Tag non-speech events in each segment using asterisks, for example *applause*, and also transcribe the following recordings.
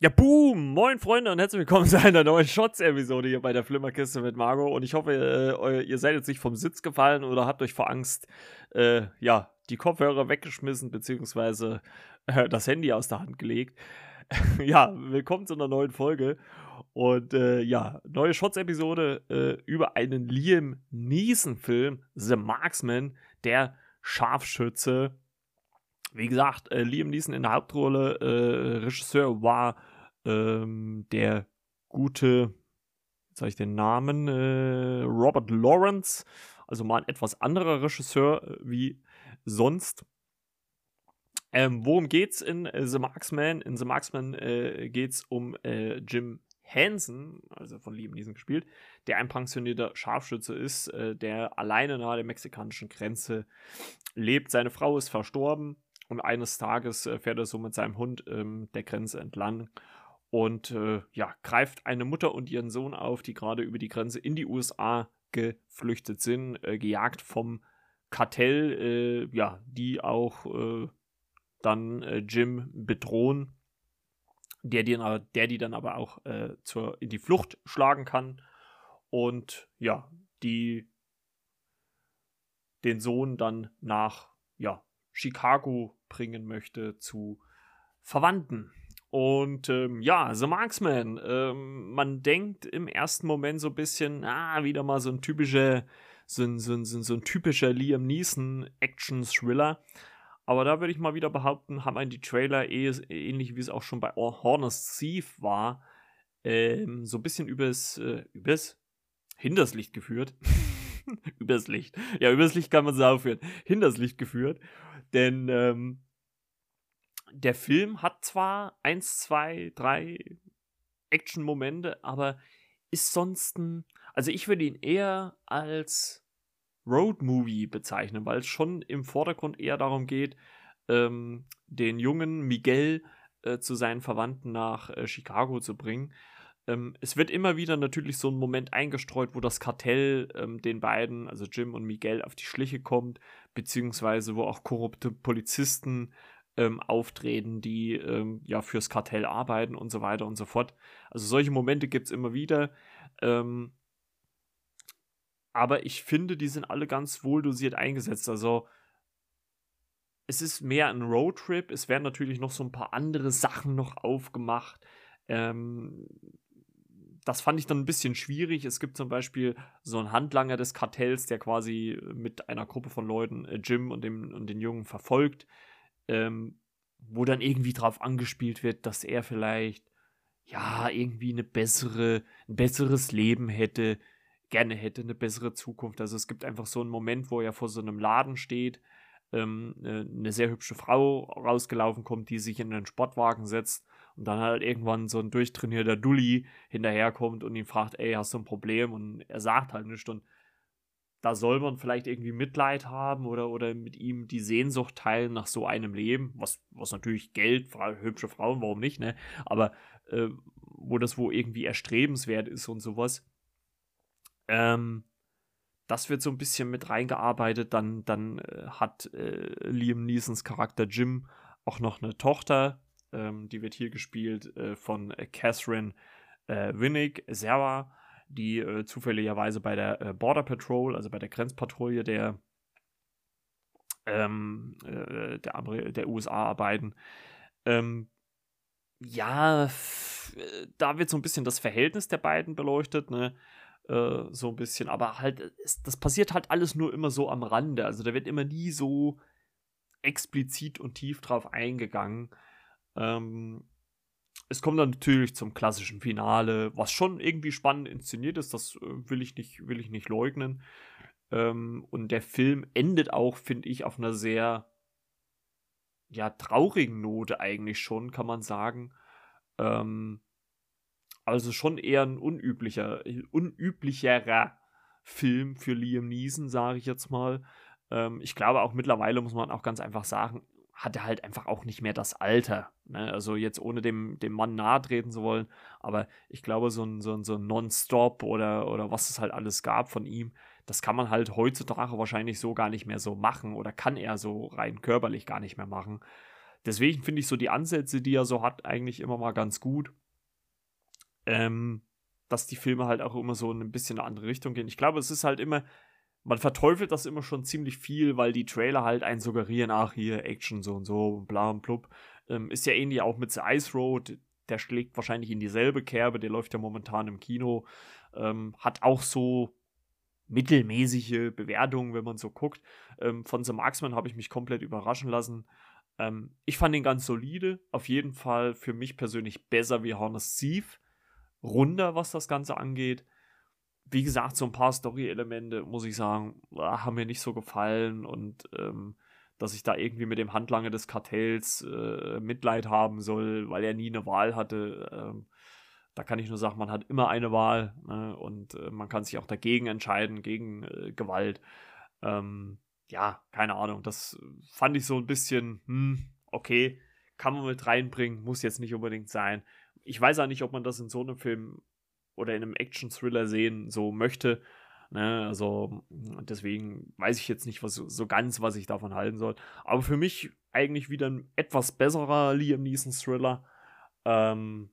Ja, boom! Moin, Freunde, und herzlich willkommen *laughs* zu einer neuen Shots-Episode hier bei der Flimmerkiste mit Margot. Und ich hoffe, äh, ihr seid jetzt nicht vom Sitz gefallen oder habt euch vor Angst, äh, ja, die Kopfhörer weggeschmissen, beziehungsweise äh, das Handy aus der Hand gelegt. *laughs* ja, willkommen zu einer neuen Folge. Und äh, ja, neue Shots-Episode äh, über einen Liam Neeson-Film, The Marksman, der Scharfschütze wie gesagt, äh, Liam Neeson in der Hauptrolle, äh, Regisseur war ähm, der gute, jetzt habe ich den Namen, äh, Robert Lawrence, also mal ein etwas anderer Regisseur äh, wie sonst. Ähm, worum geht's in äh, The Marksman? In The Marksman äh, geht's um äh, Jim Hansen, also von Liam Neeson gespielt, der ein pensionierter Scharfschütze ist, äh, der alleine nahe der mexikanischen Grenze lebt. Seine Frau ist verstorben und eines Tages äh, fährt er so mit seinem Hund ähm, der Grenze entlang und äh, ja, greift eine Mutter und ihren Sohn auf, die gerade über die Grenze in die USA geflüchtet sind, äh, gejagt vom Kartell, äh, ja, die auch äh, dann äh, Jim bedrohen, der die, der die dann aber auch zur, in die Flucht schlagen kann. Und ja, die den Sohn dann nach ja, Chicago bringen möchte zu Verwandten. Und ähm, ja, The Marksman, ähm, man denkt im ersten Moment so ein bisschen, ah, wieder mal so ein typischer, so ein, so ein, so ein typischer Liam Neeson Action-Thriller. Aber da würde ich mal wieder behaupten, haben einen die Trailer eh, ähnlich wie es auch schon bei Horners Thief war, ähm, so ein bisschen übers, äh, übers Hinters geführt. *laughs* übers Licht. Ja, übers Licht kann man es aufhören. Hinters Licht geführt. Denn ähm, der Film hat zwar eins, zwei, drei Action-Momente, aber ist sonst ein. Also ich würde ihn eher als Road-Movie bezeichnen, weil es schon im Vordergrund eher darum geht, ähm, den jungen Miguel äh, zu seinen Verwandten nach äh, Chicago zu bringen. Ähm, es wird immer wieder natürlich so ein Moment eingestreut, wo das Kartell ähm, den beiden, also Jim und Miguel, auf die Schliche kommt, beziehungsweise wo auch korrupte Polizisten ähm, auftreten, die ähm, ja fürs Kartell arbeiten und so weiter und so fort. Also solche Momente gibt es immer wieder. Ähm, aber ich finde, die sind alle ganz wohl dosiert eingesetzt. Also es ist mehr ein Roadtrip. Es werden natürlich noch so ein paar andere Sachen noch aufgemacht. Ähm, das fand ich dann ein bisschen schwierig. Es gibt zum Beispiel so einen Handlanger des Kartells, der quasi mit einer Gruppe von Leuten äh, Jim und, dem, und den Jungen verfolgt ähm, wo dann irgendwie drauf angespielt wird, dass er vielleicht ja irgendwie eine bessere, ein besseres Leben hätte, gerne hätte, eine bessere Zukunft. Also es gibt einfach so einen Moment, wo er vor so einem Laden steht, ähm, eine sehr hübsche Frau rausgelaufen kommt, die sich in einen Sportwagen setzt und dann halt irgendwann so ein durchtrainierter Dulli hinterherkommt und ihn fragt, ey, hast du ein Problem? Und er sagt halt nichts und da soll man vielleicht irgendwie Mitleid haben oder, oder mit ihm die Sehnsucht teilen nach so einem Leben, was, was natürlich Geld, hübsche Frauen, warum nicht, ne? Aber äh, wo das wo irgendwie erstrebenswert ist und sowas. Ähm, das wird so ein bisschen mit reingearbeitet. Dann, dann äh, hat äh, Liam Neesons Charakter Jim auch noch eine Tochter. Ähm, die wird hier gespielt äh, von Catherine äh, Winnick, Sarah die äh, zufälligerweise bei der äh, Border Patrol, also bei der Grenzpatrouille der, ähm, äh, der, der, USA arbeiten. Ähm, ja, äh, da wird so ein bisschen das Verhältnis der beiden beleuchtet, ne? Äh, so ein bisschen, aber halt, das passiert halt alles nur immer so am Rande. Also da wird immer nie so explizit und tief drauf eingegangen. Ähm, es kommt dann natürlich zum klassischen Finale, was schon irgendwie spannend inszeniert ist, das äh, will ich nicht, will ich nicht leugnen. Ähm, und der Film endet auch, finde ich, auf einer sehr ja, traurigen Note eigentlich schon, kann man sagen. Ähm, also schon eher ein unüblicher, unüblicherer Film für Liam Neeson, sage ich jetzt mal. Ähm, ich glaube auch mittlerweile muss man auch ganz einfach sagen, hat er halt einfach auch nicht mehr das Alter. Ne? Also jetzt ohne dem, dem Mann nahe treten zu wollen, aber ich glaube, so ein, so ein, so ein Non-Stop oder, oder was es halt alles gab von ihm, das kann man halt heutzutage wahrscheinlich so gar nicht mehr so machen oder kann er so rein körperlich gar nicht mehr machen. deswegen finde ich so die Ansätze, die er so hat, eigentlich immer mal ganz gut. Ähm, dass die Filme halt auch immer so in ein bisschen eine andere Richtung gehen. Ich glaube, es ist halt immer, man verteufelt das immer schon ziemlich viel, weil die Trailer halt einen suggerieren, ach hier, Action so und so, bla und blub. Ähm, ist ja ähnlich auch mit The Ice Road, der schlägt wahrscheinlich in dieselbe Kerbe, der läuft ja momentan im Kino. Ähm, hat auch so mittelmäßige Bewertungen, wenn man so guckt. Ähm, von The Marksman habe ich mich komplett überraschen lassen. Ähm, ich fand ihn ganz solide, auf jeden Fall für mich persönlich besser wie Harness Thief. Runder, was das Ganze angeht. Wie gesagt, so ein paar Story-Elemente, muss ich sagen, haben mir nicht so gefallen und ähm, dass ich da irgendwie mit dem Handlanger des Kartells äh, Mitleid haben soll, weil er nie eine Wahl hatte. Ähm, da kann ich nur sagen, man hat immer eine Wahl ne? und äh, man kann sich auch dagegen entscheiden, gegen äh, Gewalt. Ähm, ja, keine Ahnung. Das fand ich so ein bisschen, hm, okay, kann man mit reinbringen, muss jetzt nicht unbedingt sein. Ich weiß auch nicht, ob man das in so einem Film oder in einem Action-Thriller sehen so möchte. Ne, also deswegen weiß ich jetzt nicht was, so ganz, was ich davon halten soll. Aber für mich eigentlich wieder ein etwas besserer Liam Neeson-Thriller. Ähm,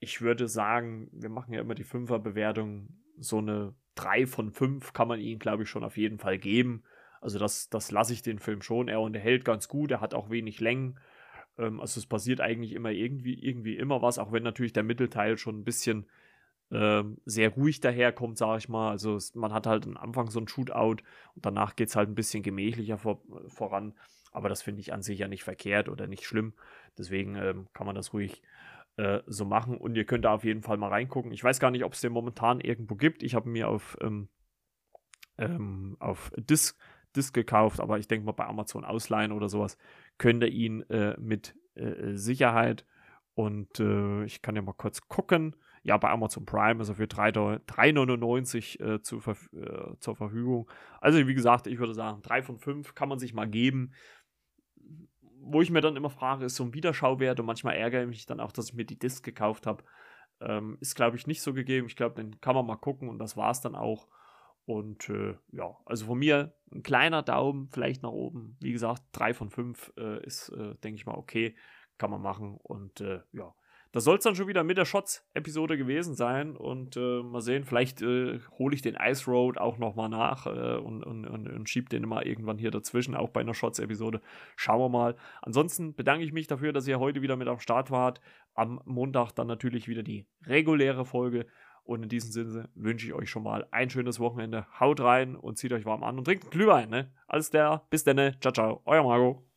ich würde sagen, wir machen ja immer die Fünfer-Bewertung. So eine 3 von 5 kann man ihm, glaube ich, schon auf jeden Fall geben. Also das, das lasse ich den Film schon. Er unterhält ganz gut, er hat auch wenig Längen. Ähm, also es passiert eigentlich immer irgendwie, irgendwie immer was, auch wenn natürlich der Mittelteil schon ein bisschen ähm, sehr ruhig daherkommt, sage ich mal. Also es, man hat halt am Anfang so ein Shootout und danach geht es halt ein bisschen gemächlicher vor, voran. Aber das finde ich an sich ja nicht verkehrt oder nicht schlimm. Deswegen ähm, kann man das ruhig äh, so machen. Und ihr könnt da auf jeden Fall mal reingucken. Ich weiß gar nicht, ob es den momentan irgendwo gibt. Ich habe mir auf, ähm, ähm, auf Disc, Disc gekauft, aber ich denke mal bei Amazon ausleihen oder sowas könnt ihr ihn äh, mit äh, Sicherheit. Und äh, ich kann ja mal kurz gucken ja, bei Amazon Prime er für 3,99 äh, zu, äh, zur Verfügung. Also, wie gesagt, ich würde sagen, 3 von 5 kann man sich mal geben. Wo ich mir dann immer frage, ist so ein Wiederschauwert und manchmal ärgere ich mich dann auch, dass ich mir die Disc gekauft habe. Ähm, ist, glaube ich, nicht so gegeben. Ich glaube, den kann man mal gucken und das war es dann auch. Und äh, ja, also von mir ein kleiner Daumen, vielleicht nach oben. Wie gesagt, 3 von 5 äh, ist, äh, denke ich mal, okay. Kann man machen. Und äh, ja, das soll es dann schon wieder mit der Shots-Episode gewesen sein. Und äh, mal sehen, vielleicht äh, hole ich den Ice Road auch nochmal nach äh, und, und, und, und schiebe den mal irgendwann hier dazwischen, auch bei einer Shots-Episode. Schauen wir mal. Ansonsten bedanke ich mich dafür, dass ihr heute wieder mit am Start wart. Am Montag dann natürlich wieder die reguläre Folge. Und in diesem Sinne wünsche ich euch schon mal ein schönes Wochenende. Haut rein und zieht euch warm an und trinkt Glühwein. Ne? Alles der. Bis dann. Ciao, ciao. Euer Marco.